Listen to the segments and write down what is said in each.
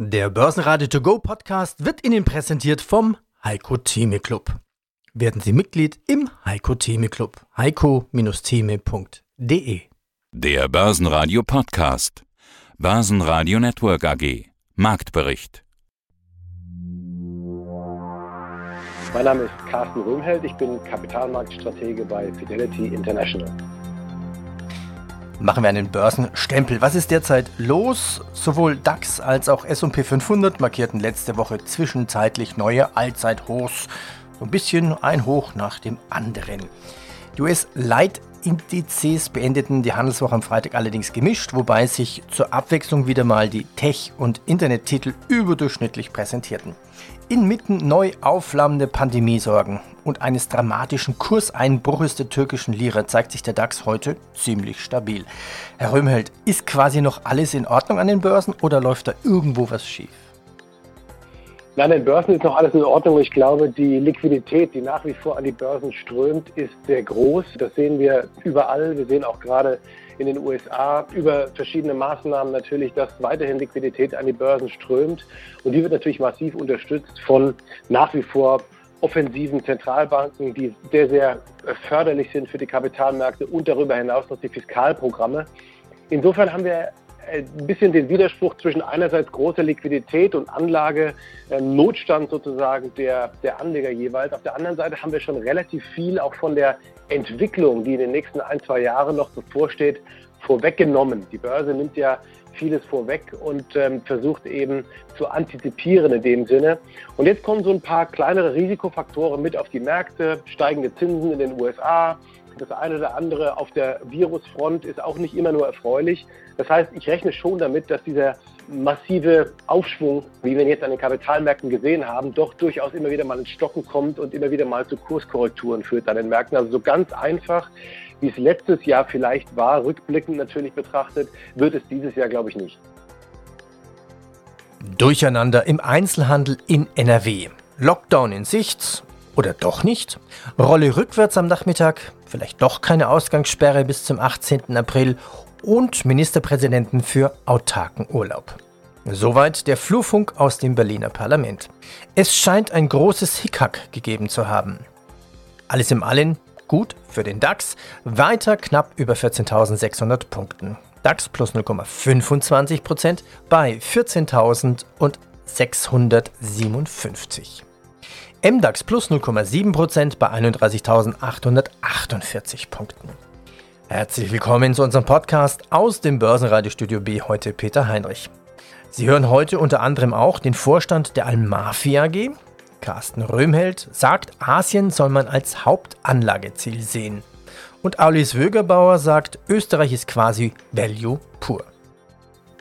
Der Börsenradio To Go Podcast wird Ihnen präsentiert vom Heiko Theme Club. Werden Sie Mitglied im Heiko Theme Club. heiko-theme.de Der Börsenradio Podcast. Börsenradio Network AG. Marktbericht. Mein Name ist Carsten Röhmheld, ich bin Kapitalmarktstratege bei Fidelity International. Machen wir einen Börsenstempel. Was ist derzeit los? Sowohl DAX als auch SP 500 markierten letzte Woche zwischenzeitlich neue Allzeithochs. So ein bisschen ein Hoch nach dem anderen. Die US-Leitindizes beendeten die Handelswoche am Freitag allerdings gemischt, wobei sich zur Abwechslung wieder mal die Tech- und Internettitel überdurchschnittlich präsentierten. Inmitten neu aufflammender Pandemiesorgen und eines dramatischen Kurseinbruches der türkischen Lira zeigt sich der DAX heute ziemlich stabil. Herr Röhmheld, ist quasi noch alles in Ordnung an den Börsen oder läuft da irgendwo was schief? Nein, den Börsen ist noch alles in Ordnung. Ich glaube, die Liquidität, die nach wie vor an die Börsen strömt, ist sehr groß. Das sehen wir überall. Wir sehen auch gerade in den USA über verschiedene Maßnahmen natürlich, dass weiterhin Liquidität an die Börsen strömt. Und die wird natürlich massiv unterstützt von nach wie vor offensiven Zentralbanken, die sehr, sehr förderlich sind für die Kapitalmärkte und darüber hinaus noch die Fiskalprogramme. Insofern haben wir ein bisschen den Widerspruch zwischen einerseits großer Liquidität und Anlage, äh, Notstand sozusagen der, der Anleger jeweils. Auf der anderen Seite haben wir schon relativ viel auch von der Entwicklung, die in den nächsten ein, zwei Jahren noch bevorsteht, vorweggenommen. Die Börse nimmt ja vieles vorweg und ähm, versucht eben zu antizipieren in dem Sinne. Und jetzt kommen so ein paar kleinere Risikofaktoren mit auf die Märkte, steigende Zinsen in den USA, das eine oder andere auf der Virusfront ist auch nicht immer nur erfreulich. Das heißt, ich rechne schon damit, dass dieser massive Aufschwung, wie wir ihn jetzt an den Kapitalmärkten gesehen haben, doch durchaus immer wieder mal ins Stocken kommt und immer wieder mal zu Kurskorrekturen führt an den Märkten. Also so ganz einfach, wie es letztes Jahr vielleicht war, rückblickend natürlich betrachtet, wird es dieses Jahr, glaube ich, nicht. Durcheinander im Einzelhandel in NRW. Lockdown in Sicht, oder doch nicht? Rolle rückwärts am Nachmittag, vielleicht doch keine Ausgangssperre bis zum 18. April und Ministerpräsidenten für autarken Urlaub. Soweit der Flurfunk aus dem Berliner Parlament. Es scheint ein großes Hickhack gegeben zu haben. Alles im Allen gut für den DAX, weiter knapp über 14.600 Punkten. DAX plus 0,25% bei 14.657. MDAX plus 0,7% bei 31.848 Punkten. Herzlich willkommen zu unserem Podcast aus dem Börsenradiostudio B, heute Peter Heinrich. Sie hören heute unter anderem auch den Vorstand der Almafi AG. Carsten Röhmheld sagt, Asien soll man als Hauptanlageziel sehen. Und Aulis Wögerbauer sagt, Österreich ist quasi Value pur.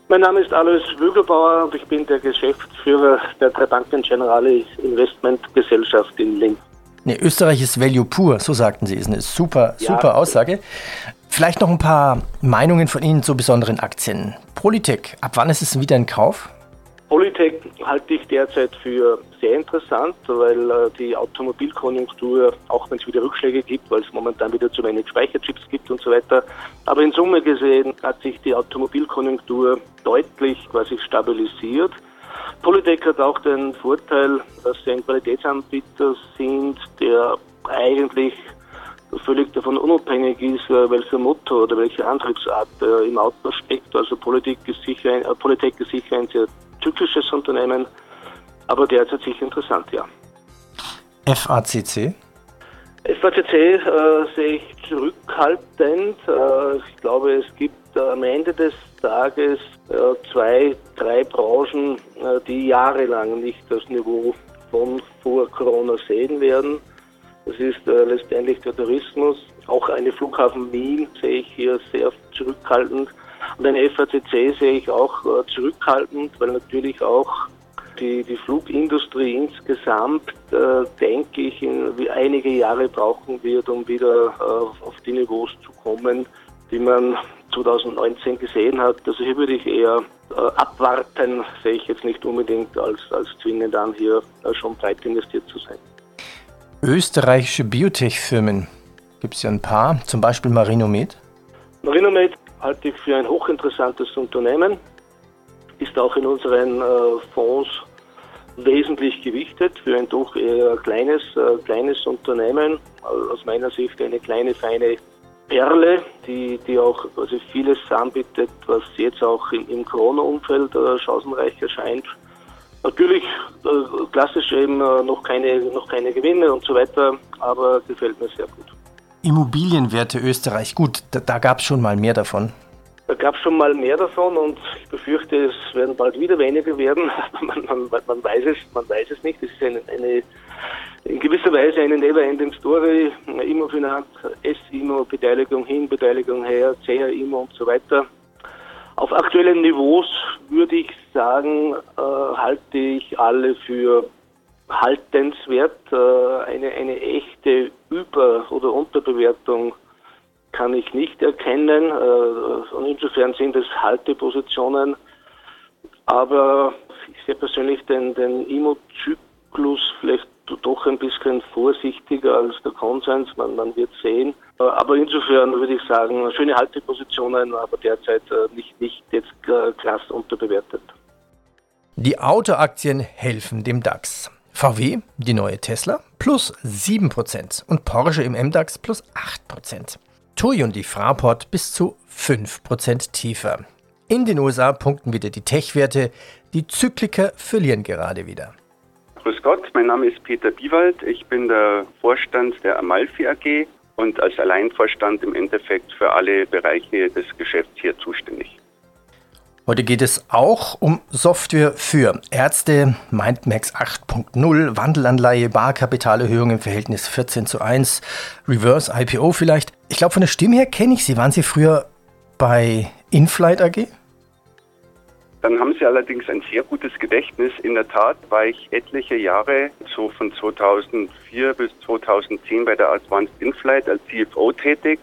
Mein Name ist Alois Wügelbauer und ich bin der Geschäftsführer der Drei Banken Generali Investment Gesellschaft in Linz. Nee, Österreich ist Value pur, so sagten Sie. Ist eine super, ja. super Aussage. Vielleicht noch ein paar Meinungen von Ihnen zu besonderen Aktien. Politik, ab wann ist es wieder in Kauf? Polytech halte ich derzeit für sehr interessant, weil äh, die Automobilkonjunktur, auch wenn es wieder Rückschläge gibt, weil es momentan wieder zu wenig Speicherchips gibt und so weiter, aber in Summe gesehen hat sich die Automobilkonjunktur deutlich quasi stabilisiert. Polytech hat auch den Vorteil, dass sie ein Qualitätsanbieter sind, der eigentlich völlig davon unabhängig ist, äh, welcher Motor oder welche Antriebsart äh, im Auto steckt. Also Politik ist sicher ein, äh, Polytech ist sicher ein sehr zyklisches Unternehmen, aber derzeit sicher interessant, ja. FACC? FACC äh, sehe ich zurückhaltend. Äh, ich glaube, es gibt äh, am Ende des Tages zwei, drei Branchen, die jahrelang nicht das Niveau von vor Corona sehen werden. Das ist äh, letztendlich der Tourismus. Auch eine Flughafen Wien sehe ich hier sehr zurückhaltend. Und ein FACC sehe ich auch äh, zurückhaltend, weil natürlich auch die, die Flugindustrie insgesamt, äh, denke ich, in, wie einige Jahre brauchen wird, um wieder äh, auf die Niveaus zu kommen, die man 2019 gesehen hat. Also hier würde ich eher äh, abwarten, sehe ich jetzt nicht unbedingt als, als zwingend an, hier äh, schon breit investiert zu sein. Österreichische Biotech-Firmen gibt es ja ein paar, zum Beispiel Marinomed. Marinomed halte ich für ein hochinteressantes Unternehmen. ist auch in unseren Fonds wesentlich gewichtet für ein doch eher kleines, kleines Unternehmen. Aus meiner Sicht eine kleine, feine Perle, die, die auch also vieles anbietet, was jetzt auch im, Corona-Umfeld äh, chancenreich erscheint. Natürlich äh, klassisch eben äh, noch, keine, noch keine Gewinne und so weiter, aber gefällt mir sehr gut. Immobilienwerte Österreich, gut, da, da gab es schon mal mehr davon. Da gab es schon mal mehr davon und ich befürchte, es werden bald wieder weniger werden. man, man, man, weiß es, man weiß es nicht. Es ist eine, eine in gewisser Weise eine never-ending Story. Immofinanz, S-Immo, Beteiligung hin, Beteiligung her, CR-Immo und so weiter. Auf aktuellen Niveaus würde ich sagen, äh, halte ich alle für haltenswert. Äh, eine, eine echte Über- oder Unterbewertung kann ich nicht erkennen. Äh, und insofern sind es Haltepositionen. Aber ich sehe persönlich den, den Immo-Zyklus vielleicht doch ein bisschen vorsichtiger als der Konsens. Man, man wird sehen. Äh, aber insofern würde ich sagen, schöne Haltepositionen, aber derzeit äh, nicht, nicht jetzt krass unterbewertet. Die Autoaktien helfen dem DAX. VW, die neue Tesla, plus 7% und Porsche im MDAX plus 8%. TUI und die Fraport bis zu 5% tiefer. In den USA punkten wieder die Tech-Werte, die Zykliker verlieren gerade wieder. Grüß Gott, mein Name ist Peter Biewald. Ich bin der Vorstand der Amalfi AG und als Alleinvorstand im Endeffekt für alle Bereiche des Geschäfts hier zuständig. Heute geht es auch um Software für Ärzte, Mindmax 8.0, Wandelanleihe, Barkapitalerhöhung im Verhältnis 14 zu 1, Reverse IPO vielleicht. Ich glaube, von der Stimme her kenne ich Sie. Waren Sie früher bei Inflight AG? Dann haben Sie allerdings ein sehr gutes Gedächtnis. In der Tat war ich etliche Jahre, so von 2004 bis 2010 bei der Advanced Inflight als CFO tätig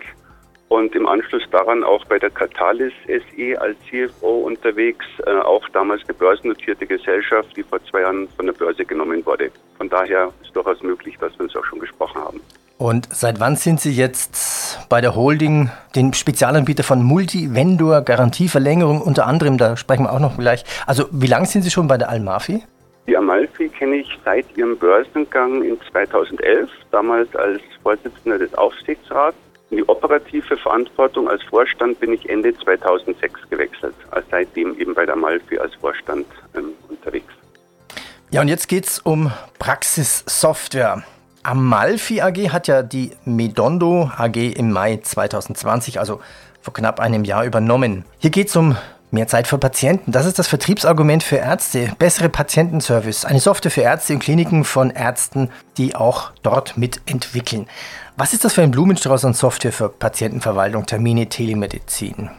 und im Anschluss daran auch bei der Catalyst SE als CFO unterwegs, äh, auch damals eine börsennotierte Gesellschaft, die vor zwei Jahren von der Börse genommen wurde. Von daher ist durchaus möglich, dass wir uns auch schon gesprochen haben. Und seit wann sind Sie jetzt bei der Holding, den Spezialanbieter von Multi-Vendor Garantieverlängerung unter anderem, da sprechen wir auch noch gleich. Also wie lange sind Sie schon bei der Almafi? Die Amalfi kenne ich seit ihrem Börsengang in 2011, damals als Vorsitzender des Aufsichtsrats. In die operative Verantwortung als Vorstand bin ich Ende 2006 gewechselt, als seitdem eben bei der Amalfi als Vorstand ähm, unterwegs. Ja, und jetzt geht es um Praxis Software. Amalfi AG hat ja die Medondo AG im Mai 2020, also vor knapp einem Jahr, übernommen. Hier geht es um mehr Zeit für Patienten. Das ist das Vertriebsargument für Ärzte. Bessere Patientenservice. Eine Software für Ärzte in Kliniken von Ärzten, die auch dort mitentwickeln. Was ist das für ein Blumenstrauß an Software für Patientenverwaltung, Termine, Telemedizin?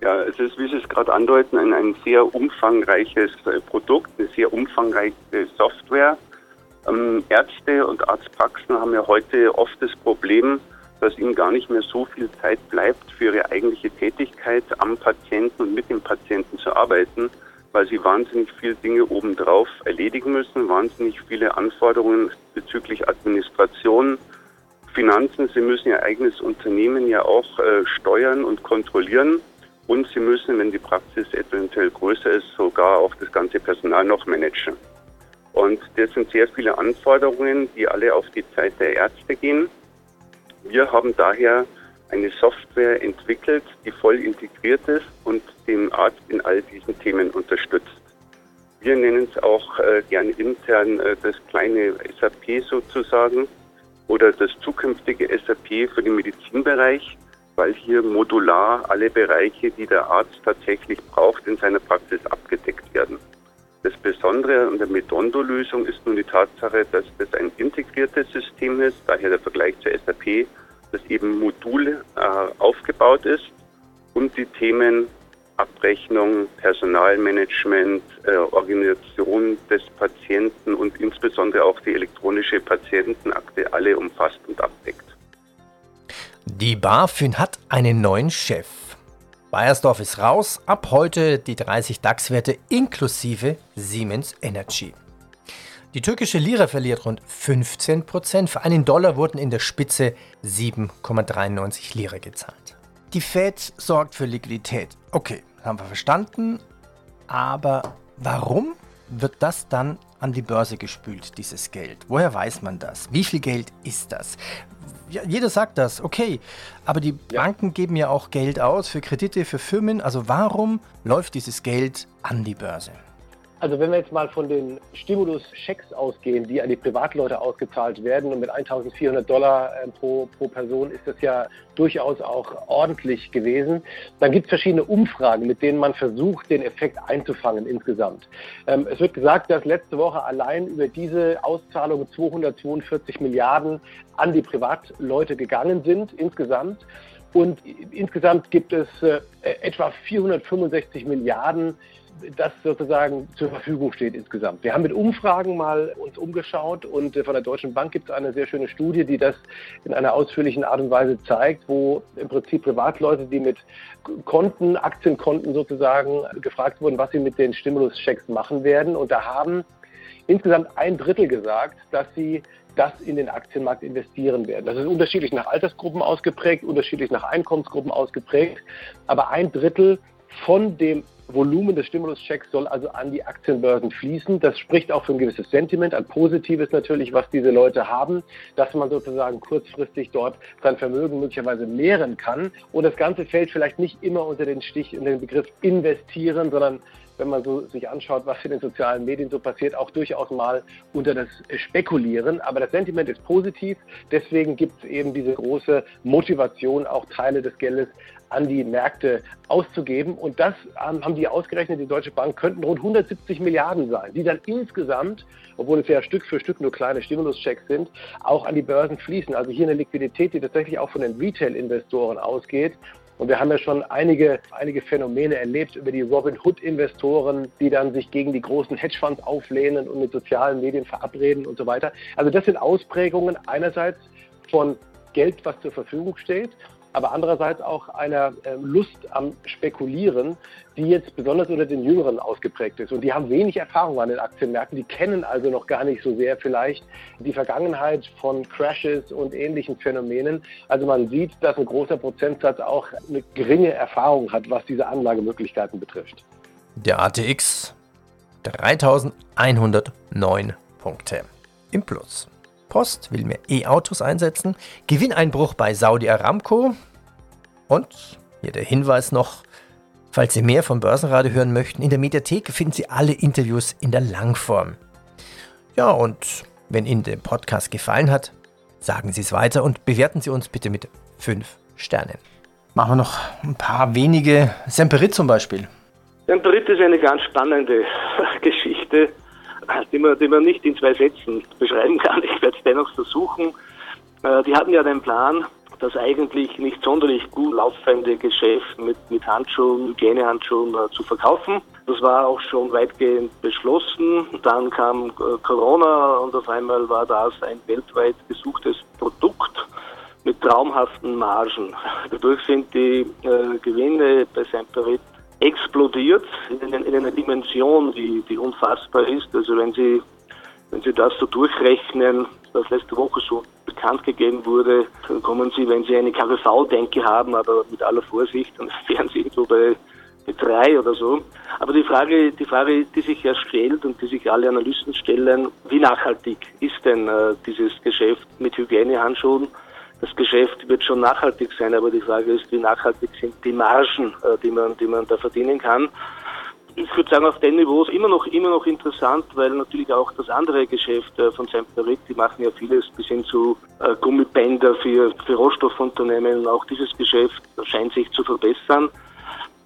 Ja, es ist, wie Sie es gerade andeuten, ein, ein sehr umfangreiches äh, Produkt, eine sehr umfangreiche Software ähm, Ärzte und Arztpraxen haben ja heute oft das Problem, dass ihnen gar nicht mehr so viel Zeit bleibt, für ihre eigentliche Tätigkeit am Patienten und mit dem Patienten zu arbeiten, weil sie wahnsinnig viele Dinge obendrauf erledigen müssen, wahnsinnig viele Anforderungen bezüglich Administration, Finanzen. Sie müssen ihr eigenes Unternehmen ja auch äh, steuern und kontrollieren. Und sie müssen, wenn die Praxis eventuell größer ist, sogar auch das ganze Personal noch managen. Und das sind sehr viele Anforderungen, die alle auf die Zeit der Ärzte gehen. Wir haben daher eine Software entwickelt, die voll integriert ist und den Arzt in all diesen Themen unterstützt. Wir nennen es auch äh, gerne intern äh, das kleine SAP sozusagen oder das zukünftige SAP für den Medizinbereich, weil hier modular alle Bereiche, die der Arzt tatsächlich braucht, in seiner Praxis abgedeckt werden. Das Besondere an der Medondo-Lösung ist nun die Tatsache, dass das ein integriertes System ist, daher der Vergleich zur SAP, das eben Modul äh, aufgebaut ist und die Themen Abrechnung, Personalmanagement, äh, Organisation des Patienten und insbesondere auch die elektronische Patientenakte alle umfasst und abdeckt. Die BaFin hat einen neuen Chef. Bayersdorf ist raus, ab heute die 30 DAX-Werte inklusive Siemens Energy. Die türkische Lira verliert rund 15 Prozent. Für einen Dollar wurden in der Spitze 7,93 Lira gezahlt. Die Fed sorgt für Liquidität. Okay, haben wir verstanden. Aber warum wird das dann an die Börse gespült, dieses Geld? Woher weiß man das? Wie viel Geld ist das? Ja, jeder sagt das, okay, aber die ja. Banken geben ja auch Geld aus für Kredite, für Firmen. Also warum läuft dieses Geld an die Börse? Also wenn wir jetzt mal von den Stimulus-Schecks ausgehen, die an die Privatleute ausgezahlt werden und mit 1.400 Dollar äh, pro, pro Person ist das ja durchaus auch ordentlich gewesen. Dann gibt es verschiedene Umfragen, mit denen man versucht, den Effekt einzufangen insgesamt. Ähm, es wird gesagt, dass letzte Woche allein über diese Auszahlung 242 Milliarden an die Privatleute gegangen sind insgesamt. Und insgesamt gibt es äh, etwa 465 Milliarden das sozusagen zur Verfügung steht insgesamt. Wir haben mit Umfragen mal uns umgeschaut und äh, von der Deutschen Bank gibt es eine sehr schöne Studie, die das in einer ausführlichen Art und Weise zeigt, wo im Prinzip Privatleute, die mit Konten, Aktienkonten sozusagen gefragt wurden, was sie mit den Stimuluschecks machen werden. Und da haben insgesamt ein Drittel gesagt, dass sie das in den Aktienmarkt investieren werden. Das ist unterschiedlich nach Altersgruppen ausgeprägt, unterschiedlich nach Einkommensgruppen ausgeprägt, aber ein Drittel von dem Volumen des Stimuluschecks soll also an die Aktienbörsen fließen. Das spricht auch für ein gewisses Sentiment, ein positives natürlich, was diese Leute haben, dass man sozusagen kurzfristig dort sein Vermögen möglicherweise mehren kann. Und das Ganze fällt vielleicht nicht immer unter den Stich, in den Begriff investieren, sondern wenn man so sich anschaut, was in den sozialen Medien so passiert, auch durchaus mal unter das Spekulieren. Aber das Sentiment ist positiv. Deswegen gibt es eben diese große Motivation, auch Teile des Geldes an die Märkte auszugeben. Und das haben die ausgerechnet, die Deutsche Bank, könnten rund 170 Milliarden sein, die dann insgesamt, obwohl es ja Stück für Stück nur kleine Stimuluschecks sind, auch an die Börsen fließen. Also hier eine Liquidität, die tatsächlich auch von den Retail-Investoren ausgeht. Und wir haben ja schon einige, einige Phänomene erlebt über die Robin Hood-Investoren, die dann sich gegen die großen Hedgefonds auflehnen und mit sozialen Medien verabreden und so weiter. Also das sind Ausprägungen einerseits von Geld, was zur Verfügung steht aber andererseits auch einer äh, Lust am Spekulieren, die jetzt besonders unter den Jüngeren ausgeprägt ist. Und die haben wenig Erfahrung an den Aktienmärkten, die kennen also noch gar nicht so sehr vielleicht die Vergangenheit von Crashes und ähnlichen Phänomenen. Also man sieht, dass ein großer Prozentsatz auch eine geringe Erfahrung hat, was diese Anlagemöglichkeiten betrifft. Der ATX 3109 Punkte im Plus. Post will mehr E-Autos einsetzen, Gewinneinbruch bei Saudi Aramco und hier der Hinweis noch, falls Sie mehr vom Börsenradio hören möchten, in der Mediathek finden Sie alle Interviews in der Langform. Ja, und wenn Ihnen der Podcast gefallen hat, sagen Sie es weiter und bewerten Sie uns bitte mit 5 Sternen. Machen wir noch ein paar wenige. Semperit zum Beispiel. Semperit ist eine ganz spannende Geschichte die man, die man nicht in zwei Sätzen beschreiben kann. Ich werde es dennoch versuchen. Äh, die hatten ja den Plan, das eigentlich nicht sonderlich gut laufende Geschäft mit, mit Handschuhen, Hygienehandschuhen äh, zu verkaufen. Das war auch schon weitgehend beschlossen. Dann kam äh, Corona und auf einmal war das ein weltweit gesuchtes Produkt mit traumhaften Margen. Dadurch sind die Gewinne bei Semperit explodiert in, in, einer Dimension, die, die unfassbar ist. Also wenn Sie, wenn Sie das so durchrechnen, was letzte Woche so bekannt gegeben wurde, dann kommen Sie, wenn Sie eine KGV-Denke haben, aber mit aller Vorsicht, dann wären Sie irgendwo bei, bei drei oder so. Aber die Frage, die Frage, die sich ja stellt und die sich alle Analysten stellen, wie nachhaltig ist denn äh, dieses Geschäft mit Hygienehandschuhen? Das Geschäft wird schon nachhaltig sein, aber die Frage ist, wie nachhaltig sind die Margen, äh, die man, die man da verdienen kann. Ich würde sagen, auf den Niveaus immer noch, immer noch interessant, weil natürlich auch das andere Geschäft äh, von Semperit, die machen ja vieles bis hin zu äh, Gummibänder für, für Rohstoffunternehmen auch dieses Geschäft scheint sich zu verbessern.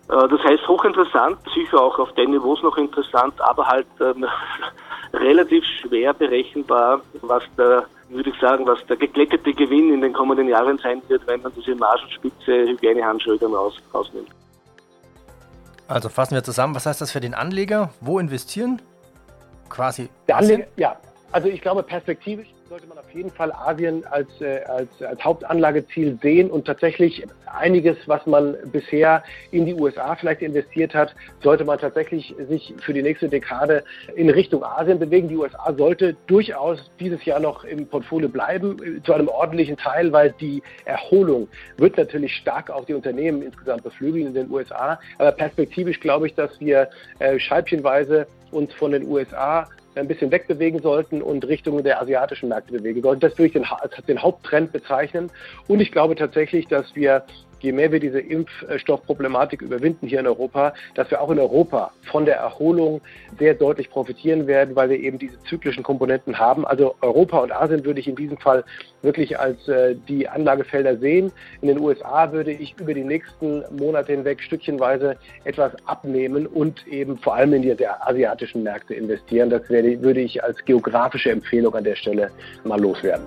Das heißt, hochinteressant, sicher auch auf den Niveaus noch interessant, aber halt ähm, relativ schwer berechenbar, was der würde ich sagen, was der geglättete Gewinn in den kommenden Jahren sein wird, wenn man diese Margenspitze Hygienehandschuhe dann raus, rausnimmt. Also fassen wir zusammen, was heißt das für den Anleger? Wo investieren? Quasi. Der Anleger, ja, also ich glaube perspektivisch sollte man auf jeden Fall Asien als, äh, als, als Hauptanlageziel sehen und tatsächlich einiges, was man bisher in die USA vielleicht investiert hat, sollte man tatsächlich sich für die nächste Dekade in Richtung Asien bewegen. Die USA sollte durchaus dieses Jahr noch im Portfolio bleiben, äh, zu einem ordentlichen Teil, weil die Erholung wird natürlich stark auch die Unternehmen insgesamt beflügeln in den USA. Aber perspektivisch glaube ich, dass wir äh, scheibchenweise uns von den USA ein bisschen wegbewegen sollten und Richtung der asiatischen Märkte bewegen sollten. Das würde ich den, als den Haupttrend bezeichnen. Und ich glaube tatsächlich, dass wir je mehr wir diese Impfstoffproblematik überwinden hier in Europa, dass wir auch in Europa von der Erholung sehr deutlich profitieren werden, weil wir eben diese zyklischen Komponenten haben. Also Europa und Asien würde ich in diesem Fall wirklich als äh, die Anlagefelder sehen. In den USA würde ich über die nächsten Monate hinweg stückchenweise etwas abnehmen und eben vor allem in die asiatischen Märkte investieren. Das würde ich als geografische Empfehlung an der Stelle mal loswerden.